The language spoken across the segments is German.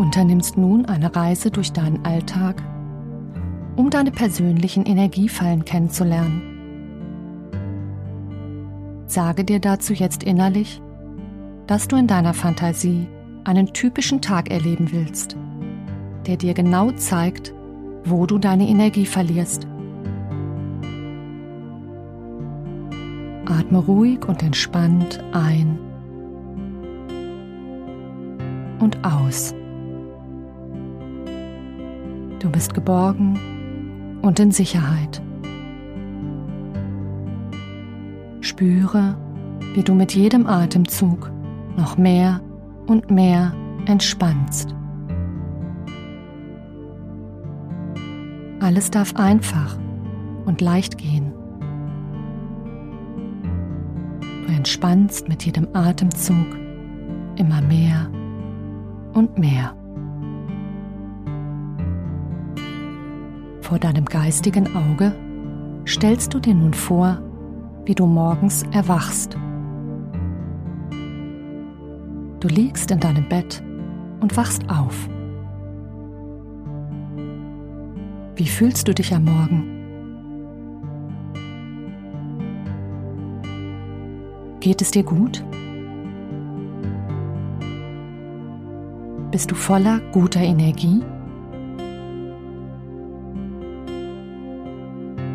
Unternimmst nun eine Reise durch deinen Alltag, um deine persönlichen Energiefallen kennenzulernen. Sage dir dazu jetzt innerlich, dass du in deiner Fantasie einen typischen Tag erleben willst, der dir genau zeigt, wo du deine Energie verlierst. Atme ruhig und entspannt ein und aus. Du bist geborgen und in Sicherheit. Spüre, wie du mit jedem Atemzug noch mehr und mehr entspannst. Alles darf einfach und leicht gehen. Du entspannst mit jedem Atemzug immer mehr und mehr. Vor deinem geistigen Auge stellst du dir nun vor, wie du morgens erwachst. Du liegst in deinem Bett und wachst auf. Wie fühlst du dich am Morgen? Geht es dir gut? Bist du voller guter Energie?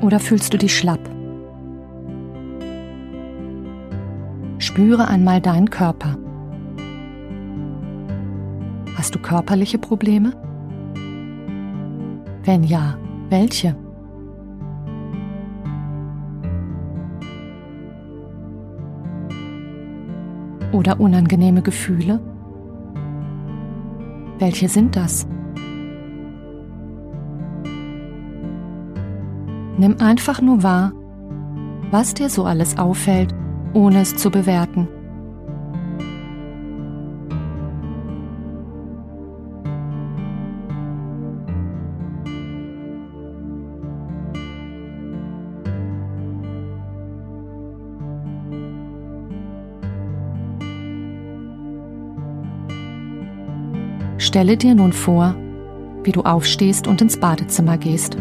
Oder fühlst du dich schlapp? Spüre einmal deinen Körper. Hast du körperliche Probleme? Wenn ja, welche? Oder unangenehme Gefühle? Welche sind das? Nimm einfach nur wahr, was dir so alles auffällt, ohne es zu bewerten. Stelle dir nun vor, wie du aufstehst und ins Badezimmer gehst.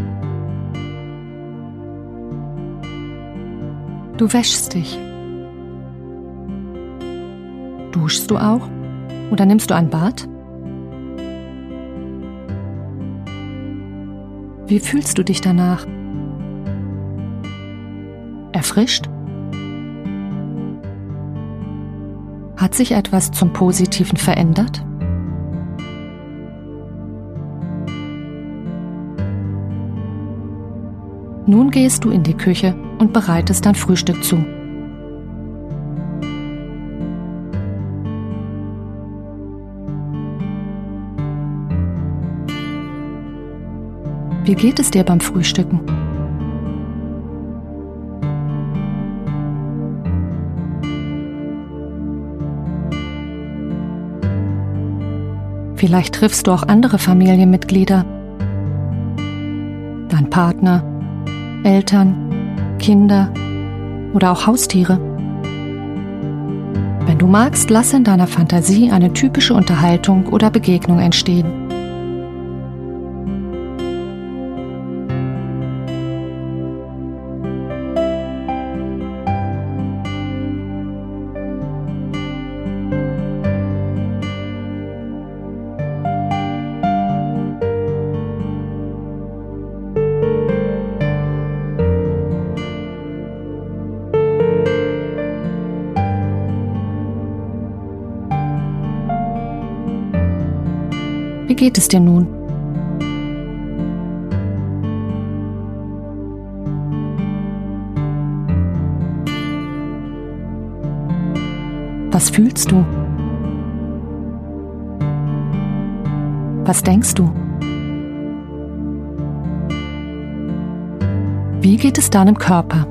Du wäschst dich. Duschst du auch? Oder nimmst du ein Bad? Wie fühlst du dich danach? Erfrischt? Hat sich etwas zum Positiven verändert? Nun gehst du in die Küche und bereitest dein Frühstück zu. Wie geht es dir beim Frühstücken? Vielleicht triffst du auch andere Familienmitglieder, dein Partner, Eltern, Kinder oder auch Haustiere. Wenn du magst, lass in deiner Fantasie eine typische Unterhaltung oder Begegnung entstehen. Geht es dir nun? Was fühlst du? Was denkst du? Wie geht es deinem Körper?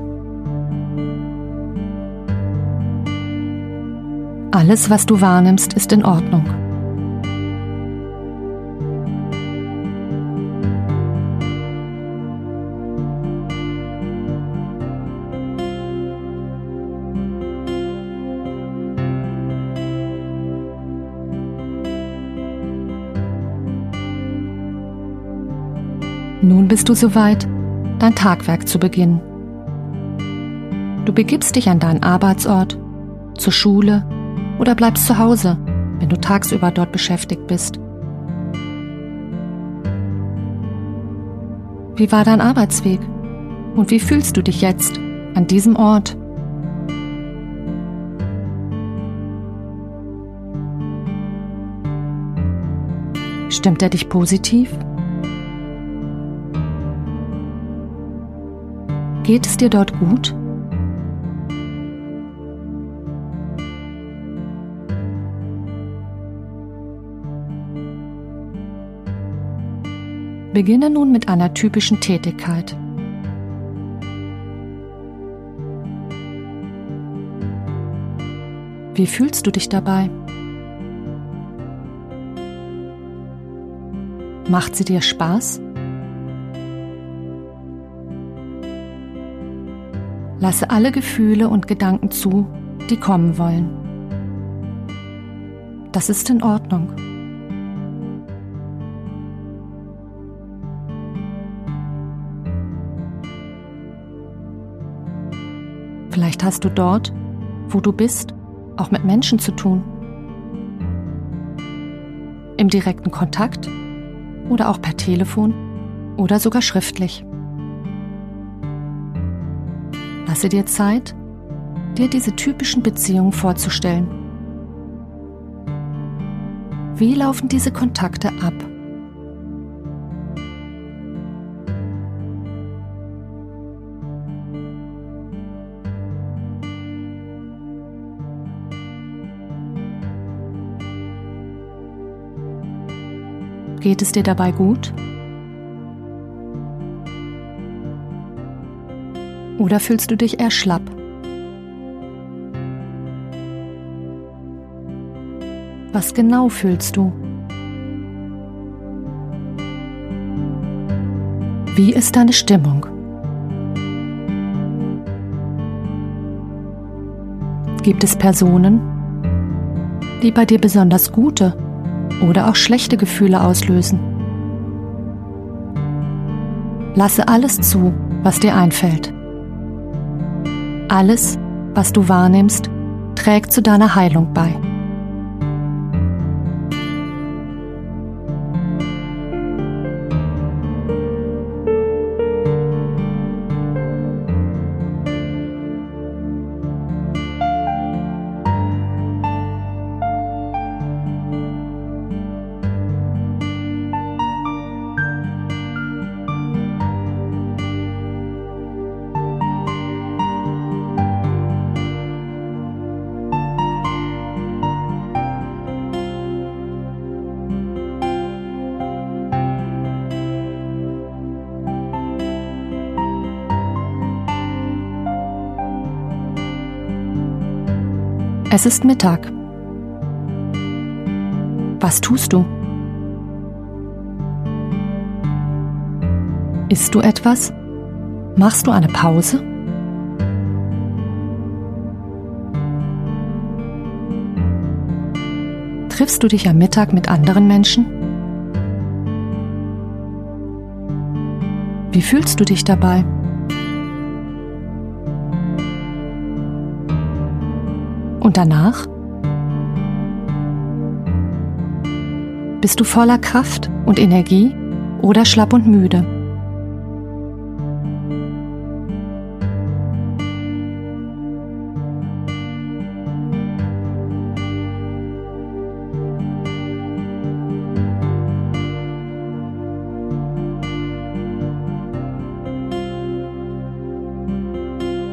Alles, was du wahrnimmst, ist in Ordnung. Nun bist du soweit, dein Tagwerk zu beginnen. Du begibst dich an deinen Arbeitsort, zur Schule oder bleibst zu Hause, wenn du tagsüber dort beschäftigt bist. Wie war dein Arbeitsweg? Und wie fühlst du dich jetzt an diesem Ort? Stimmt er dich positiv? Geht es dir dort gut? Beginne nun mit einer typischen Tätigkeit. Wie fühlst du dich dabei? Macht sie dir Spaß? Lasse alle Gefühle und Gedanken zu, die kommen wollen. Das ist in Ordnung. Vielleicht hast du dort, wo du bist, auch mit Menschen zu tun. Im direkten Kontakt oder auch per Telefon oder sogar schriftlich. Lasse dir Zeit, dir diese typischen Beziehungen vorzustellen. Wie laufen diese Kontakte ab? Geht es dir dabei gut? Oder fühlst du dich eher schlapp? Was genau fühlst du? Wie ist deine Stimmung? Gibt es Personen, die bei dir besonders gute oder auch schlechte Gefühle auslösen. Lasse alles zu, was dir einfällt. Alles, was du wahrnimmst, trägt zu deiner Heilung bei. Es ist Mittag. Was tust du? Isst du etwas? Machst du eine Pause? Triffst du dich am Mittag mit anderen Menschen? Wie fühlst du dich dabei? Und danach? Bist du voller Kraft und Energie oder schlapp und müde?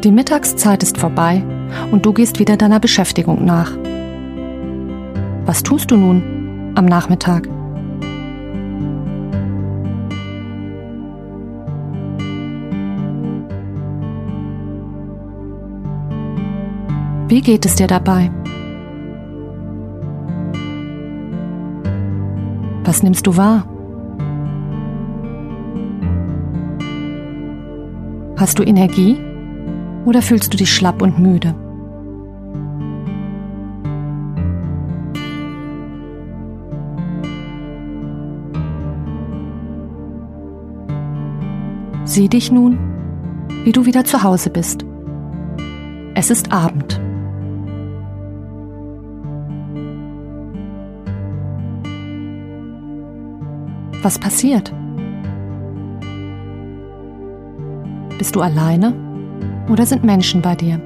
Die Mittagszeit ist vorbei und du gehst wieder deiner Beschäftigung nach. Was tust du nun am Nachmittag? Wie geht es dir dabei? Was nimmst du wahr? Hast du Energie? Oder fühlst du dich schlapp und müde? Sieh dich nun, wie du wieder zu Hause bist. Es ist Abend. Was passiert? Bist du alleine oder sind Menschen bei dir?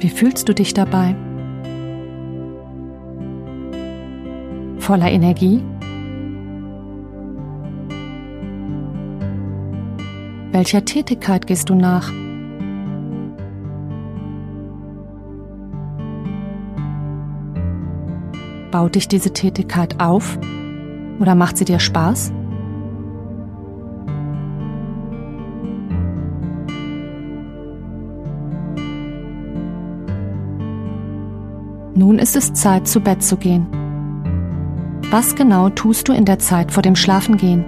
Wie fühlst du dich dabei? Voller Energie? Welcher Tätigkeit gehst du nach? Baut dich diese Tätigkeit auf oder macht sie dir Spaß? Nun ist es Zeit, zu Bett zu gehen. Was genau tust du in der Zeit vor dem Schlafengehen?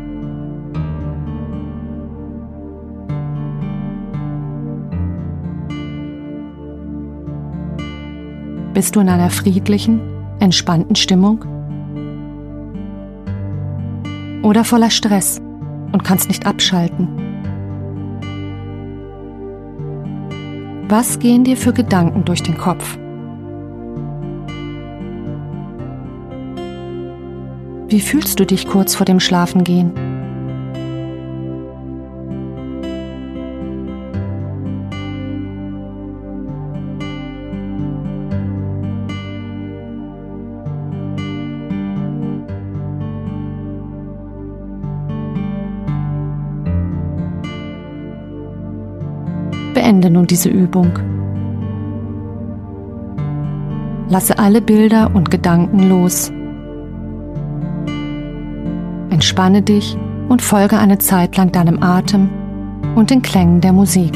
Bist du in einer friedlichen, entspannten Stimmung? Oder voller Stress und kannst nicht abschalten? Was gehen dir für Gedanken durch den Kopf? Wie fühlst du dich kurz vor dem Schlafengehen? Beende nun diese Übung. Lasse alle Bilder und Gedanken los. Entspanne dich und folge eine Zeit lang deinem Atem und den Klängen der Musik.